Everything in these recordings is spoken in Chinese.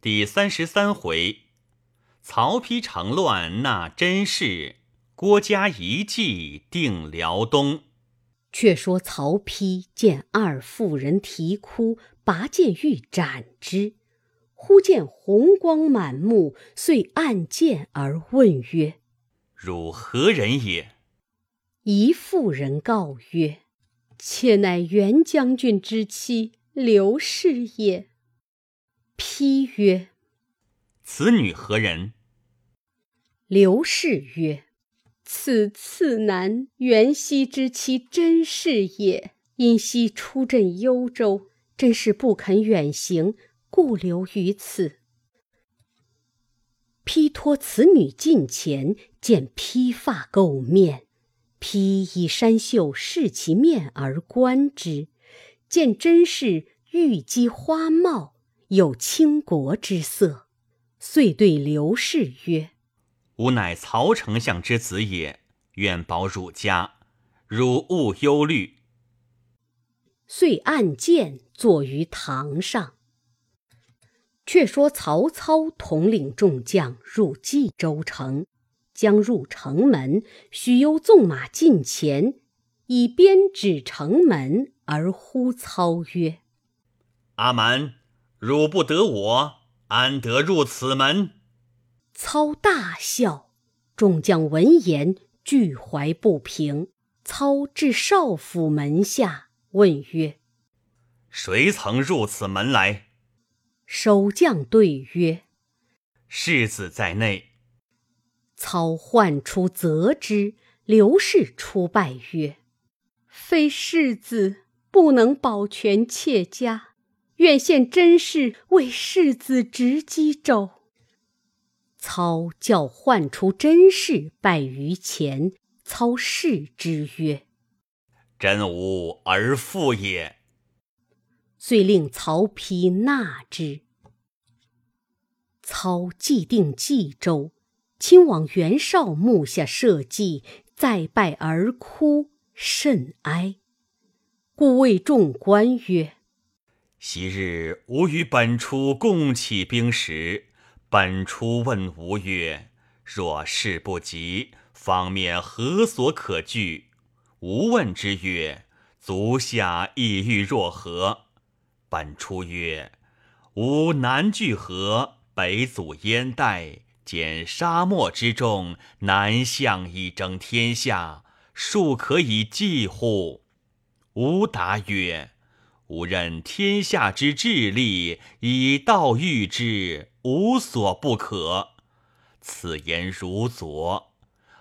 第三十三回，曹丕成乱纳甄氏，郭嘉一计定辽东。却说曹丕见二妇人啼哭，拔剑欲斩之，忽见红光满目，遂按剑而问曰：“汝何人也？”一妇人告曰：“妾乃袁将军之妻刘氏也。”丕曰：“此女何人？”刘氏曰：“此次男元熙之妻甄氏也。因夕出镇幽州，甄氏不肯远行，故留于此。”披托此女近前，见披发垢面，披以衫袖拭其面而观之，见甄氏玉肌花貌。有倾国之色，遂对刘氏曰：“吾乃曹丞相之子也，愿保汝家，汝勿忧虑。”遂按剑坐于堂上。却说曹操统领众将入冀州城，将入城门，许攸纵马近前，以鞭指城门，而呼操曰：“阿蛮！”汝不得我，安得入此门？操大笑，众将闻言俱怀不平。操至少府门下，问曰：“谁曾入此门来？”守将对曰：“世子在内。”操唤出责之。刘氏出拜曰：“非世子不能保全妾家。”愿献真事为世子执机州。操教唤出甄氏拜于前，操视之曰：“真吾而父也。”遂令曹丕纳之。操既定冀州，亲往袁绍墓下设祭，再拜而哭甚哀，故谓众官曰。昔日吾与本初共起兵时，本初问吾曰：“若事不及，方面何所可惧？”吾问之曰：“足下意欲若何？”本初曰：“吾南拒河，北阻燕代，兼沙漠之众，南向以争天下，庶可以济乎？”吾答曰：吾任天下之治力，以道御之，无所不可。此言如昨，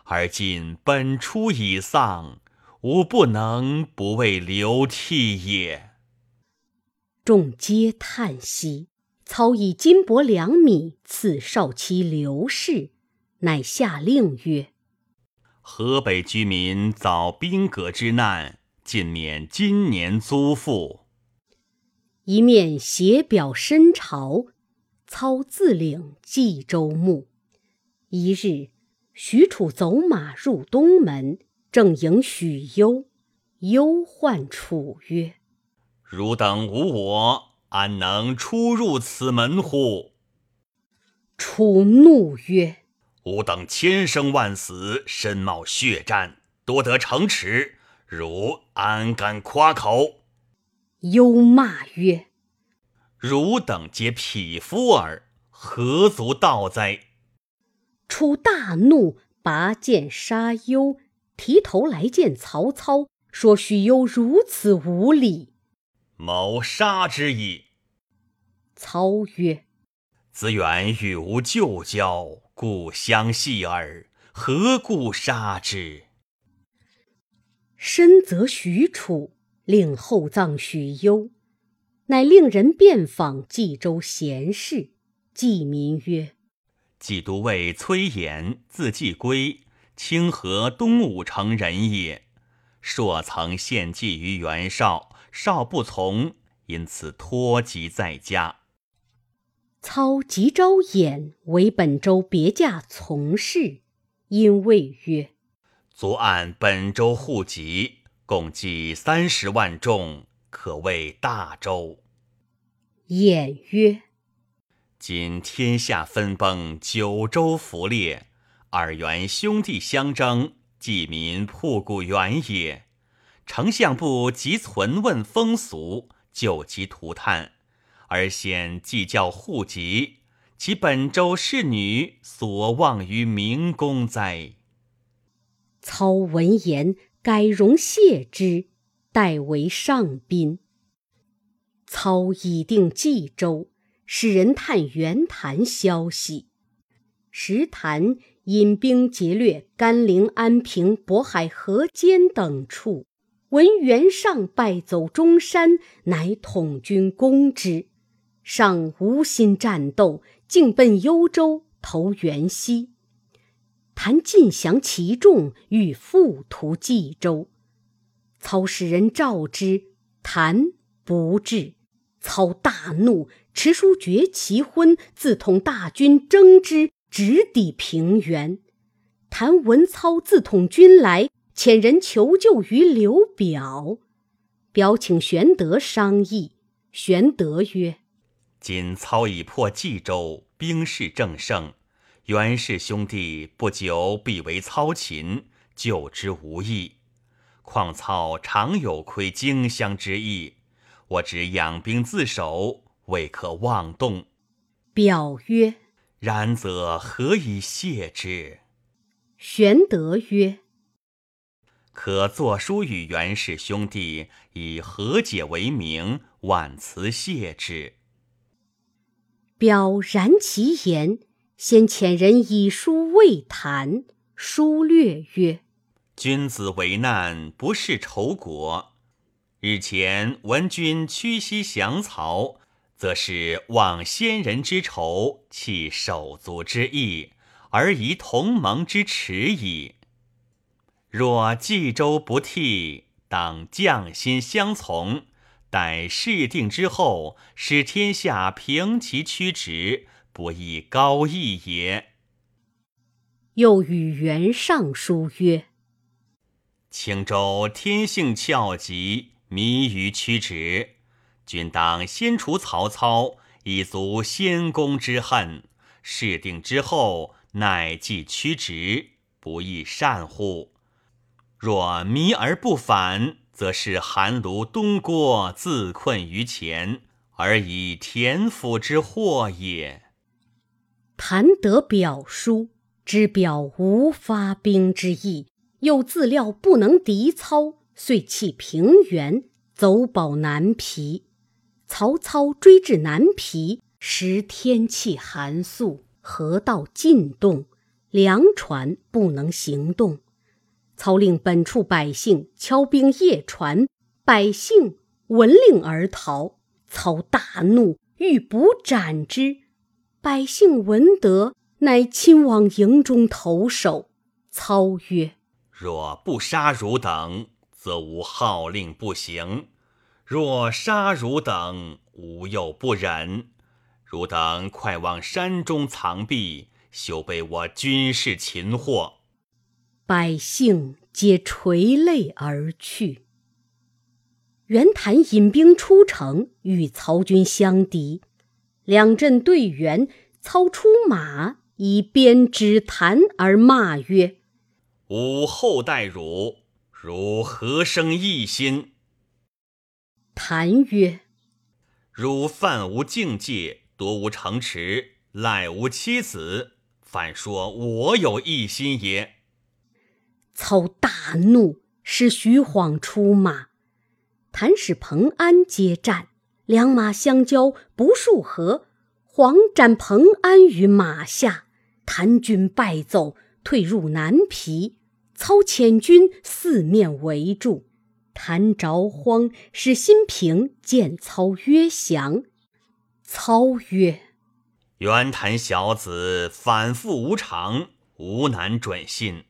而今本初已丧，吾不能不为流涕也。众皆叹息。操以金帛两米赐少妻刘氏，乃下令曰：“河北居民遭兵革之难，尽免今年租赋。”一面写表申朝，操自领冀州牧。一日，许褚走马入东门，正迎许攸。忧唤楚曰：“汝等无我，安能出入此门乎？”楚怒曰：“吾等千生万死，身冒血战，多得城池，汝安敢夸口？”忧骂曰：“汝等皆匹夫耳，何足道哉？”楚大怒，拔剑杀忧，提头来见曹操，说许攸如此无礼，谋杀之矣。操曰：“子远与吾旧交，故相系耳，何故杀之？”深则许褚。令厚葬许攸，乃令人遍访冀州贤士，冀民曰：“冀都尉崔琰，字季归，清河东武城人也。朔曾献计于袁绍，绍不从，因此托疾在家。操即招衍为本州别驾从事，因谓曰：‘昨按本州户籍。’”共计三十万众，可谓大周。演曰：“今天下分崩，九州弗裂，二元兄弟相争，济民铺谷原也。丞相不及存问风俗，救急涂炭，而先计较户籍，其本州侍女所望于明公哉？操闻言，改容谢之，代为上宾。操已定冀州。使人探袁谭消息，时谭引兵劫掠甘陵、安平、渤海、河间等处，闻袁尚败走中山，乃统军攻之。尚无心战斗，竟奔幽州投袁熙。谭尽降其众，欲复屠冀州。操使人召之，谭不至。操大怒。持书绝其婚，自统大军征之，直抵平原。谭文操自统军来，遣人求救于刘表。表请玄德商议。玄德曰：“今操已破冀州，兵势正盛，袁氏兄弟不久必为操擒，救之无益。况操常有窥荆襄之意，我只养兵自守。”未可妄动。表曰：“然则何以谢之？”玄德曰：“可作书与袁氏兄弟，以和解为名，婉辞谢之。”表然其言，先遣人以书未谈。书略曰：“君子为难，不是仇国。日前闻君屈膝降曹。”则是忘先人之仇，弃手足之义，而遗同盟之耻矣。若冀州不替，当将心相从，待事定之后，使天下平其曲直，不亦高义也？又与袁尚书曰：“青州天性峭急，迷于曲直。”君当先除曹操，以足先公之恨。事定之后，乃继屈直，不亦善乎？若迷而不反，则是韩卢东郭自困于前，而以田府之祸也。谭得表书，知表无发兵之意，又自料不能敌操，遂弃平原，走保南皮。曹操追至南皮，时天气寒肃，河道尽冻，粮船不能行动。操令本处百姓敲兵夜船，百姓闻令而逃。操大怒，欲捕斩之。百姓闻得，乃亲往营中投首。操曰：“若不杀汝等，则吾号令不行。”若杀汝等，吾又不忍。汝等快往山中藏避，休被我军士擒获。百姓皆垂泪而去。袁谭引兵出城，与曹军相敌。两阵队员，操出马，以鞭之弹而骂曰：“吾后代汝，汝何生异心？”谭曰：“汝犯无境界，夺无城池，赖无妻子，反说我有异心也。”操大怒，使徐晃出马。谭使彭安接战，两马相交不数合，晃斩彭安于马下。谭军败走，退入南皮。操遣军四面围住。谭着慌，使新平见操曰降。操曰：“袁谭小子反复无常，吾难准信。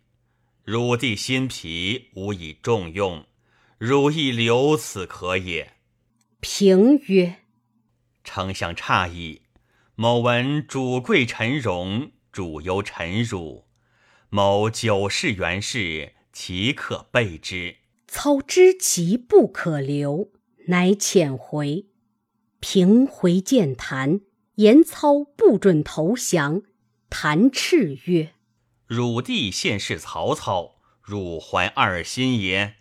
汝弟辛疲，吾以重用，汝亦留此可也。”平曰：“丞相诧异。某闻主贵臣荣，主忧臣辱。某久视袁氏，岂可备之？”操知其不可留，乃遣回。平回见谭，言操不准投降。谭斥曰：“汝弟现世曹操，汝怀二心也？”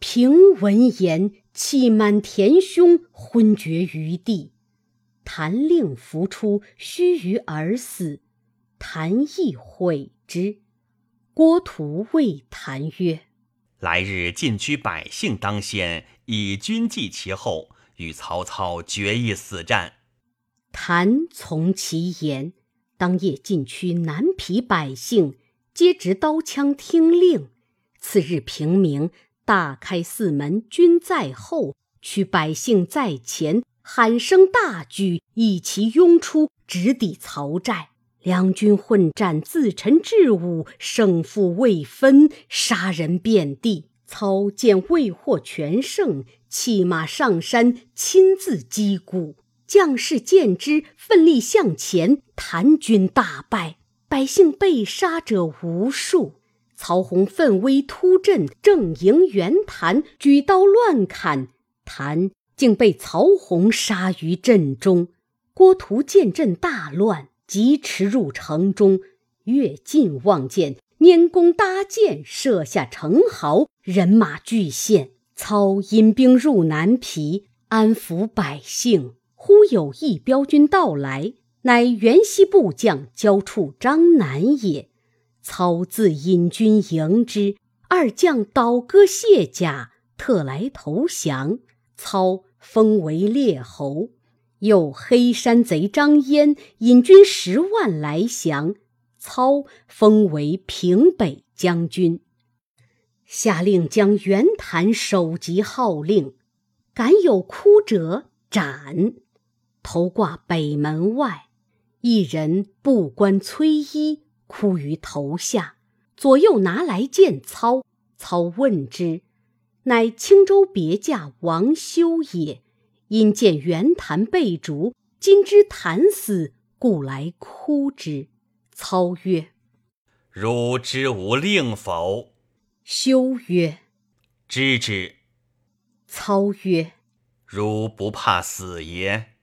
平闻言，气满填胸，昏厥于地。谭令扶出，须臾而死。谭亦悔之。郭图谓谭曰：“来日进居百姓当先，以军继其后，与曹操决一死战。”谭从其言。当夜进区南皮百姓，皆执刀枪听令。次日平明。大开四门，军在后，取百姓在前，喊声大举，一齐拥出，直抵曹寨。两军混战，自陈至午，胜负未分，杀人遍地。操见未获全胜，弃马上山，亲自击鼓。将士见之，奋力向前。谭军大败，百姓被杀者无数。曹洪奋威突阵，正迎袁谭，举刀乱砍，谭竟被曹洪杀于阵中。郭图见阵大乱，疾驰入城中，越近望见拈弓搭箭，射下城壕，人马俱陷。操引兵入南皮，安抚百姓。忽有一彪军到来，乃袁熙部将交处张南也。操自引军迎之，二将倒戈卸甲，特来投降。操封为列侯。又黑山贼张燕引军十万来降，操封为平北将军。下令将袁谭首级号令，敢有哭者斩。头挂北门外，一人不冠崔衣。哭于头下，左右拿来见操。操问之，乃青州别驾王修也。因见袁谭被逐，今知谭死，故来哭之。操曰：“汝知吾令否？”修曰：“知之。”操曰：“汝不怕死也？”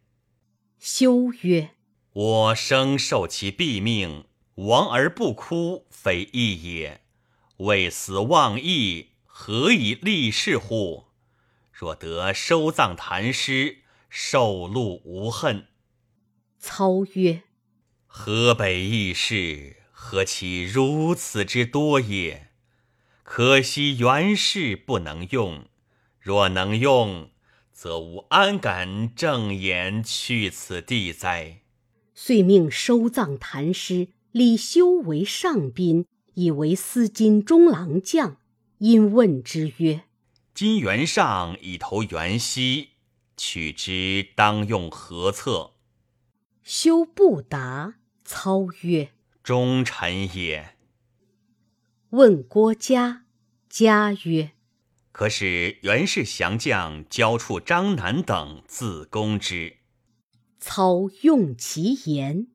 修曰：“我生受其毙命。”亡而不哭，非义也；为死忘义，何以立事乎？若得收葬谭师，受禄无恨。操曰：“河北义士，何其如此之多也！可惜袁氏不能用。若能用，则吾安敢正言去此地哉？”遂命收葬谭师。李修为上宾，以为司金中郎将。因问之曰：“今袁尚以投袁熙，取之当用何策？”修不答。操曰：“忠臣也。”问郭嘉，嘉曰：“可使袁氏降将交处张南等自攻之。”操用其言。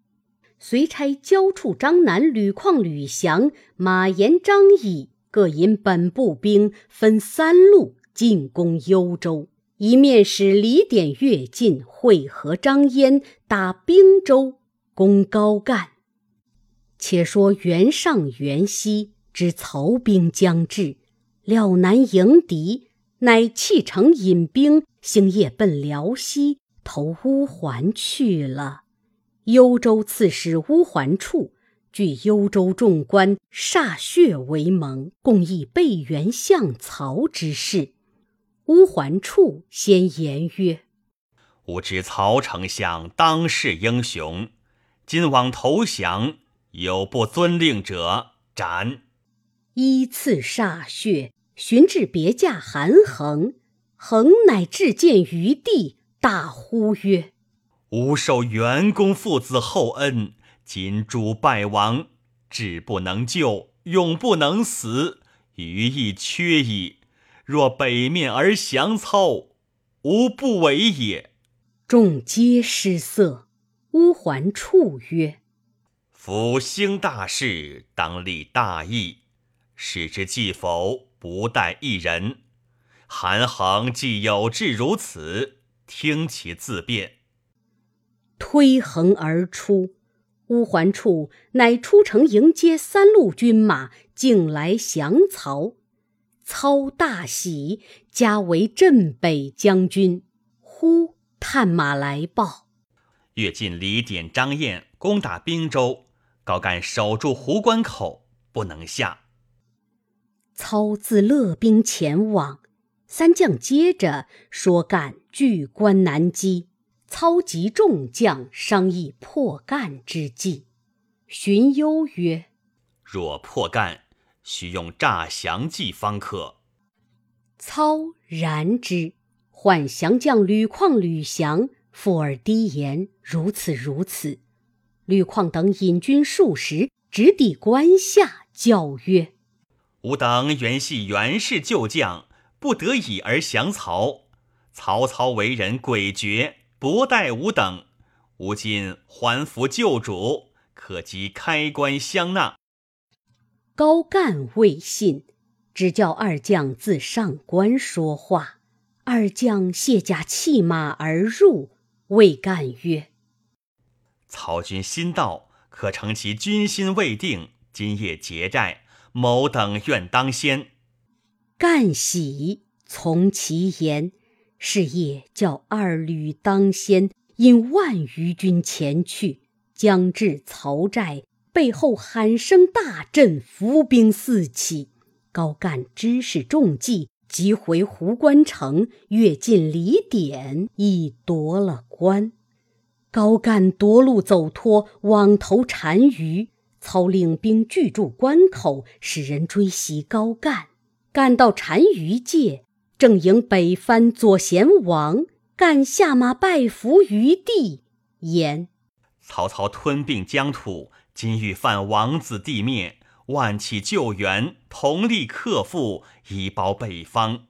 遂差交处张南、吕旷、吕翔、马延、张翼各引本部兵分三路进攻幽州，一面使李典越进会合张燕，打兵州，攻高干。且说袁尚、袁熙知曹兵将至，料难迎敌，乃弃城引兵，星夜奔辽西，投乌桓去了。幽州刺史乌桓处据幽州众官歃血为盟，共议备援相曹之事。乌桓处先言曰：“吾知曹丞相当世英雄，今往投降，有不遵令者，斩。”依次歃血，寻至别驾韩恒，恒乃至见于地，大呼曰：吾受袁公父子厚恩，今主败亡，志不能救，永不能死，余亦缺矣。若北面而降操，吾不为也。众皆失色。乌桓处曰：“夫兴大事，当立大义，使之既否，不待一人。韩衡既有志如此，听其自辩。”推横而出。乌桓处乃出城迎接三路军马，径来降曹。操大喜，加为镇北将军。忽探马来报：越进李典、张燕攻打滨州，高干守住壶关口，不能下。操自勒兵前往，三将接着说干拒关难击。操集众将商议破干之计。荀攸曰：“若破干，须用诈降计方可。”操然之，唤降将吕旷、吕翔，附耳低言：“如此如此。”吕旷等引军数十，直抵关下，叫曰：“吾等原系袁氏旧将，不得已而降曹。曹操为人诡谲。”不待吾等，吾今还服旧主，可即开关相纳。高干未信，只叫二将自上官说话。二将卸甲弃马而入，谓干曰：“曹军新到，可乘其军心未定，今夜劫寨，某等愿当先。”干喜，从其言。是夜叫二旅当先，引万余军前去，将至曹寨，背后喊声大震，伏兵四起。高干知是中计，即回壶关城，跃进李典，已夺了关。高干夺路走脱，往投单于。操领兵拒住关口，使人追袭高干，赶到单于界。正迎北藩左贤王，干下马拜伏于地，言：“曹操吞并疆土，今欲犯王子地面，万起救援，同力克复，以保北方。”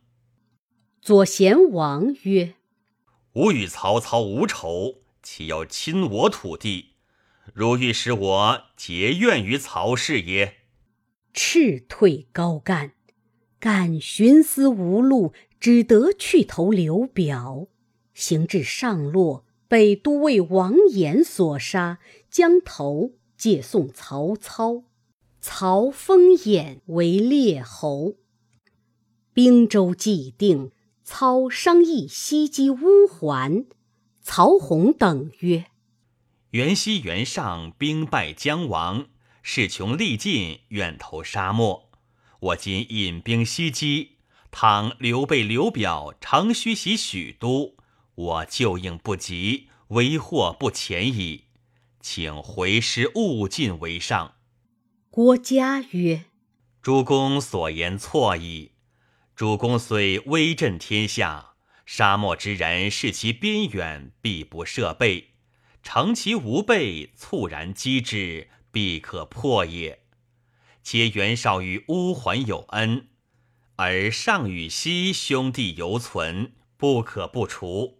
左贤王曰：“吾与曹操无仇，岂有侵我土地？如欲使我结怨于曹氏也。”斥退高干。干寻思无路，只得去投刘表。行至上洛，被都尉王衍所杀，将头借送曹操。曹封衍为列侯。兵州既定，操商议西击乌桓。曹洪等曰：“袁熙、袁尚兵败将亡，势穷力尽，愿投沙漠。”我今引兵西击，倘刘备、刘表常须袭许都，我救应不及，为祸不浅矣。请回师勿进为上。郭嘉曰：“主公所言错矣。主公虽威震天下，沙漠之人视其边远，必不设备；乘其无备，猝然击之，必可破也。”皆袁绍与乌桓有恩，而上与西兄弟犹存，不可不除。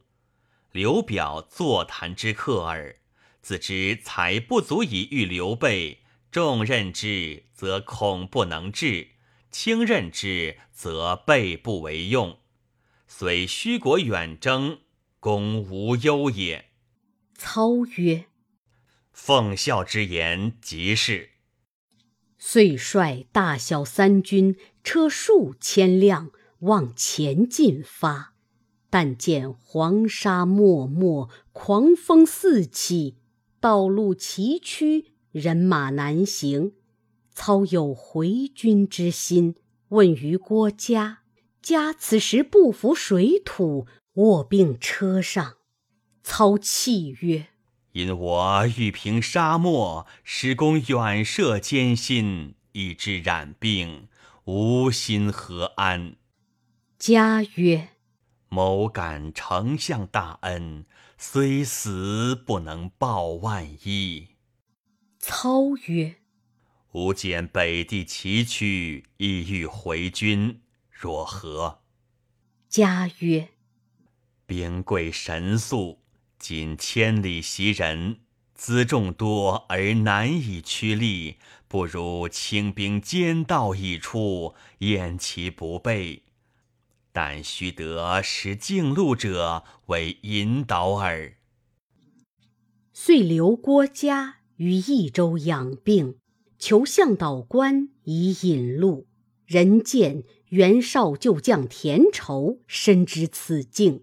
刘表坐谈之客耳，自知才不足以御刘备，重任之则恐不能治，轻任之则备不为用。虽虚国远征，公无忧也。操曰：“奉孝之言，即是。”遂率大小三军，车数千辆，往前进发。但见黄沙漠漠，狂风四起，道路崎岖，人马难行。操有回军之心，问于郭嘉。嘉此时不服水土，卧病车上。操泣曰：因我欲平沙漠，使公远涉艰辛，以致染病，无心何安？家曰：“某感丞相大恩，虽死不能报万一。”操曰：“吾见北地崎岖，意欲回军，若何？”家曰：“兵贵神速。”今千里袭人，辎重多而难以驱力，不如轻兵兼道一出，掩其不备。但须得识径路者为引导耳。遂留郭嘉于益州养病，求向导官以引路。人见袁绍旧将田畴深知此境，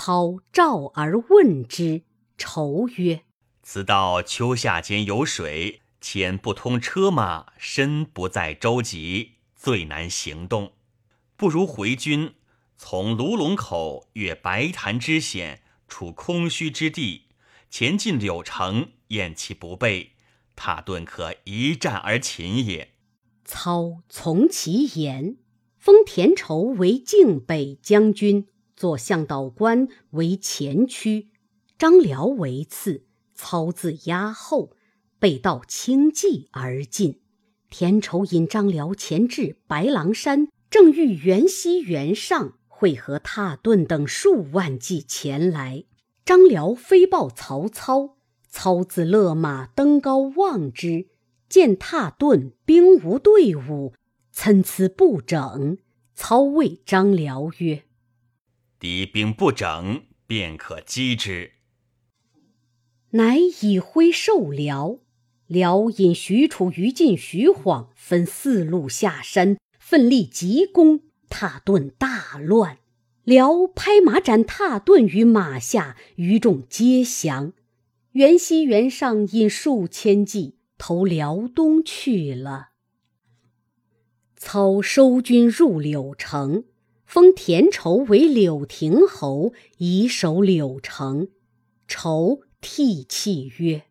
操召而问之。畴曰：“此道秋夏间有水，前不通车马，身不在舟楫，最难行动。不如回军，从卢龙口越白潭之险，处空虚之地，前进柳城，掩其不备，踏顿可一战而擒也。”操从其言，封田畴为靖北将军，左向导官为前驱，张辽为次。操自压后，背道轻骑而进。田畴引张辽前至白狼山，正遇袁熙、袁尚会合蹋顿等数万骑前来。张辽飞报曹操，操自勒马登高望之。见踏顿兵无队伍，参差不整。操谓张辽曰：“敌兵不整，便可击之。”乃以挥授辽。辽引许褚、于禁、徐晃分四路下山，奋力急攻。踏顿大乱，辽拍马斩踏顿于马下，余众皆降。袁熙、袁尚引数千骑。投辽东去了。操收军入柳城，封田畴为柳亭侯，以守柳城。畴涕泣曰：“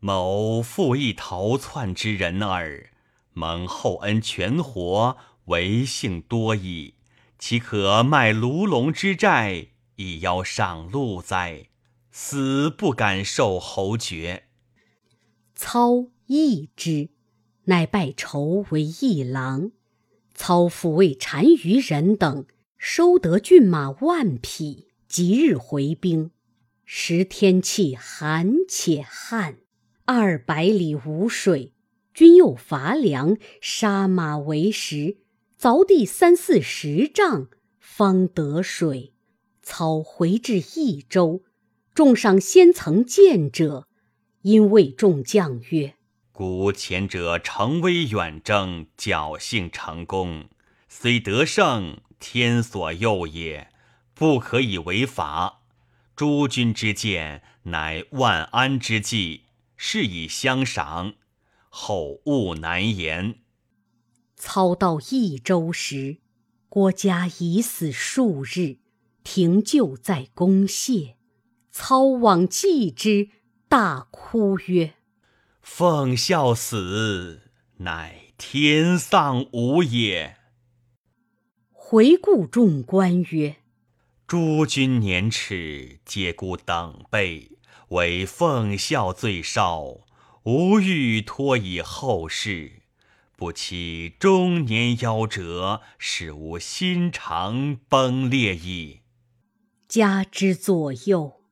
某负义逃窜之人耳，蒙厚恩全活，为幸多矣。岂可卖卢龙之债，以邀上路哉？死不敢受侯爵。”操。义之，乃拜仇为义郎。操抚为单于人等，收得骏马万匹，即日回兵。时天气寒且旱，二百里无水，军又乏粮，杀马为食，凿地三四十丈，方得水。操回至益州，众上先曾见者，因谓众将曰。古前者乘威远征，侥幸成功，虽得胜，天所佑也，不可以违法。诸君之见，乃万安之计，是以相赏，后勿难言。操到益州时，郭嘉已死数日，停柩在宫谢。操往祭之，大哭曰。奉孝死，乃天丧吾也。回顾众官曰：“诸君年齿，皆孤等辈，唯奉孝最少，无欲托以后世。不期中年夭折，使吾心肠崩裂矣。”家之左右，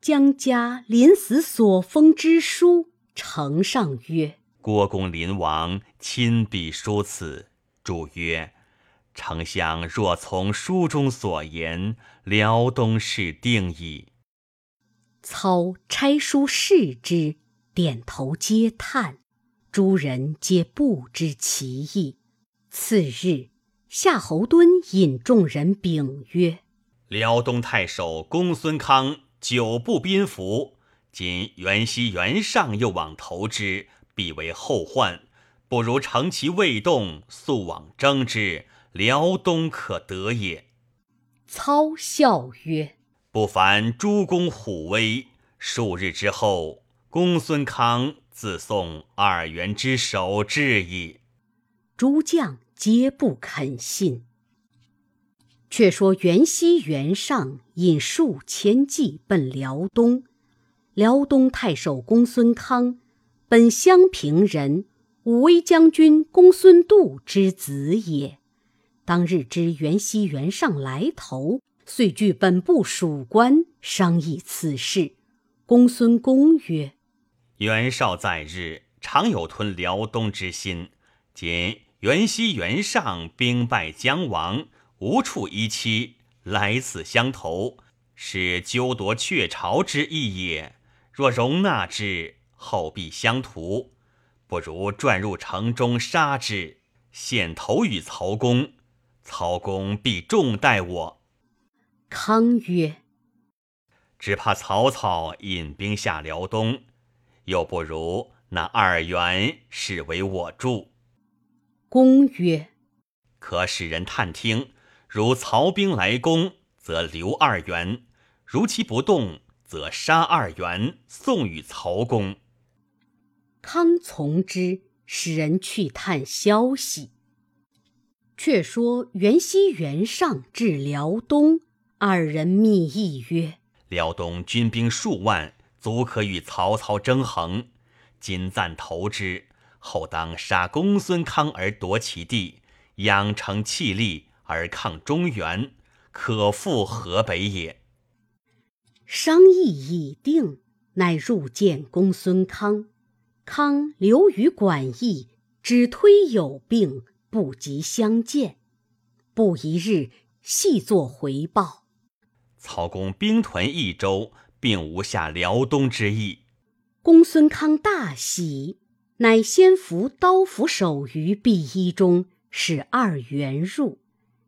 将家临死所封之书。呈上曰：“郭公临王，亲笔书此。主曰：丞相若从书中所言，辽东是定矣。”操拆书视之，点头皆叹。诸人皆不知其意。次日，夏侯惇引众人禀曰：“辽东太守公孙康久不宾服。”今袁熙、袁尚又往投之，必为后患。不如乘其未动，速往征之，辽东可得也。操笑曰：“不凡诸公虎威。”数日之后，公孙康自送二袁之首至矣。诸将皆不肯信。却说袁熙、袁尚引数千骑奔辽东。辽东太守公孙康，本襄平人，武威将军公孙度之子也。当日知袁熙、袁尚来投，遂据本部属官商议此事。公孙公曰：“袁绍在日，常有吞辽东之心。今袁熙、袁尚兵败将亡，无处依栖，来此相投，是纠夺鹊巢之意也。”若容纳之，后必相图。不如转入城中杀之，献头与曹公，曹公必重待我。康曰：“只怕曹操引兵下辽东，又不如那二袁视为我助。”公曰：“可使人探听，如曹兵来攻，则留二袁；如其不动，则杀二袁，送与曹公。”康从之，使人去探消息。却说袁熙、袁尚至辽东，二人密议曰：“辽东军兵数万，足可与曹操争衡。今暂投之，后当杀公孙康而夺其地，养成气力而抗中原，可复河北也。”商议已定，乃入见公孙康。康留于馆驿，只推有病，不及相见。不一日，细作回报：曹公兵屯益州，并无下辽东之意。公孙康大喜，乃先伏刀斧手于壁衣中，使二袁入，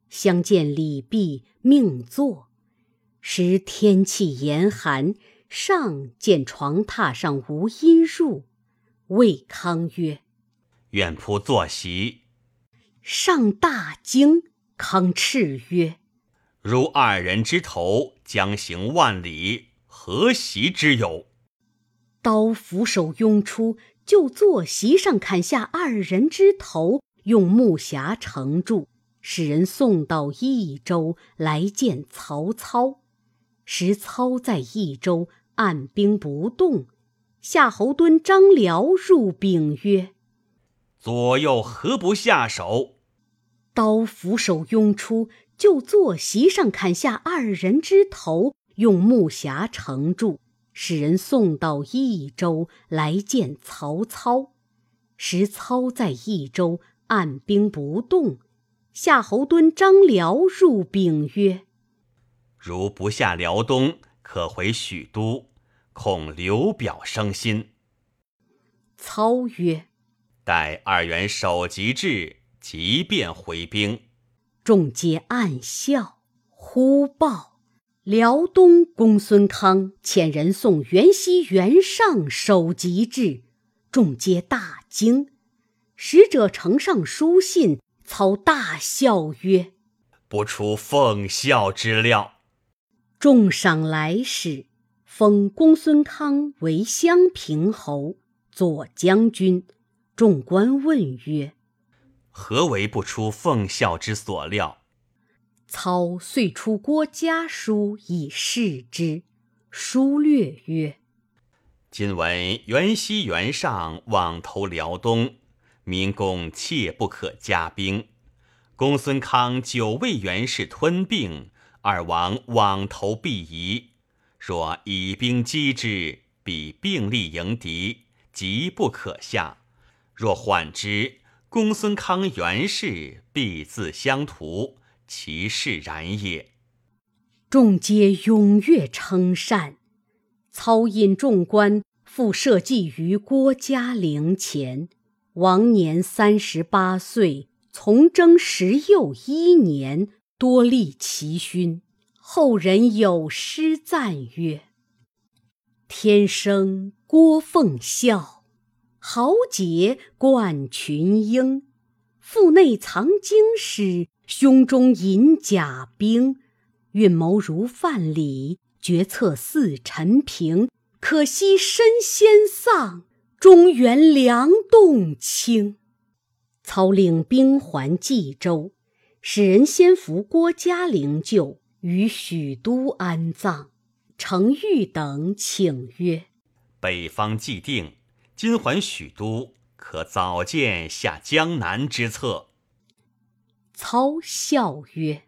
相见礼毕，命坐。时天气严寒，上见床榻上无音入。魏康曰：“愿仆坐席。”上大惊。康叱曰：“如二人之头，将行万里，何席之有？”刀斧手拥出，就坐席上砍下二人之头，用木匣盛住，使人送到益州来见曹操。时操在益州，按兵不动。夏侯惇、张辽入禀曰：“左右何不下手？”刀斧手拥出，就坐席上砍下二人之头，用木匣盛住，使人送到益州来见曹操。时操在益州，按兵不动。夏侯惇、张辽入禀曰：“如不下辽东，可回许都。”恐刘表生心。操曰：“待二袁首级至，即便回兵。”众皆暗笑。忽报辽东公孙康遣人送袁熙、袁尚首级至，众皆大惊。使者呈上书信，操大笑曰：“不出奉孝之料。”重赏来使。封公孙康为襄平侯、左将军。众官问曰：“何为不出奉孝之所料？”操遂出郭家书以示之。书略曰：“今闻袁熙、袁尚往投辽东，民公切不可加兵。公孙康久为袁氏吞并，二王往投必夷。”若以兵击之，彼并力迎敌，急不可下。若缓之，公孙康原氏必自相图，其势然也。众皆踊跃称善。操引众官复设祭于郭嘉陵前。王年三十八岁，从征时又一年，多立奇勋。后人有诗赞曰：“天生郭奉孝，豪杰冠群英。腹内藏经史，胸中隐甲兵。运谋如范蠡，决策似陈平。可惜身先丧，中原粮动清。”操领兵还冀州，使人先扶郭嘉陵柩。于许都安葬，程昱等请曰：“北方既定，今还许都，可早见下江南之策。”操笑曰：“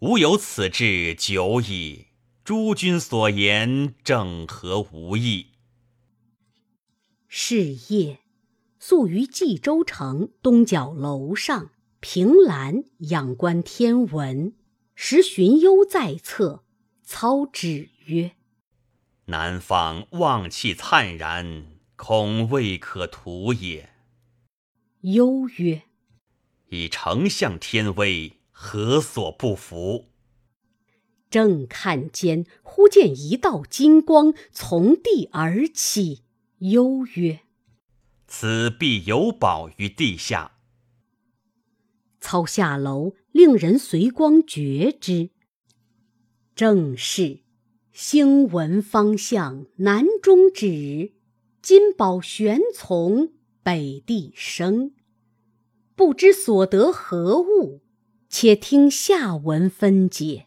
吾有此志久矣。诸君所言，正合吾意。”是夜，宿于冀州城东角楼上，凭栏仰观天文。时荀攸在侧，操指曰：“南方望气灿然，恐未可图也。忧曰：“以丞相天威，何所不服？”正看间，忽见一道金光从地而起，忧曰：“此必有宝于地下。”操下楼，令人随光觉之，正是兴文方向南中指，金宝玄从北地生。不知所得何物，且听下文分解。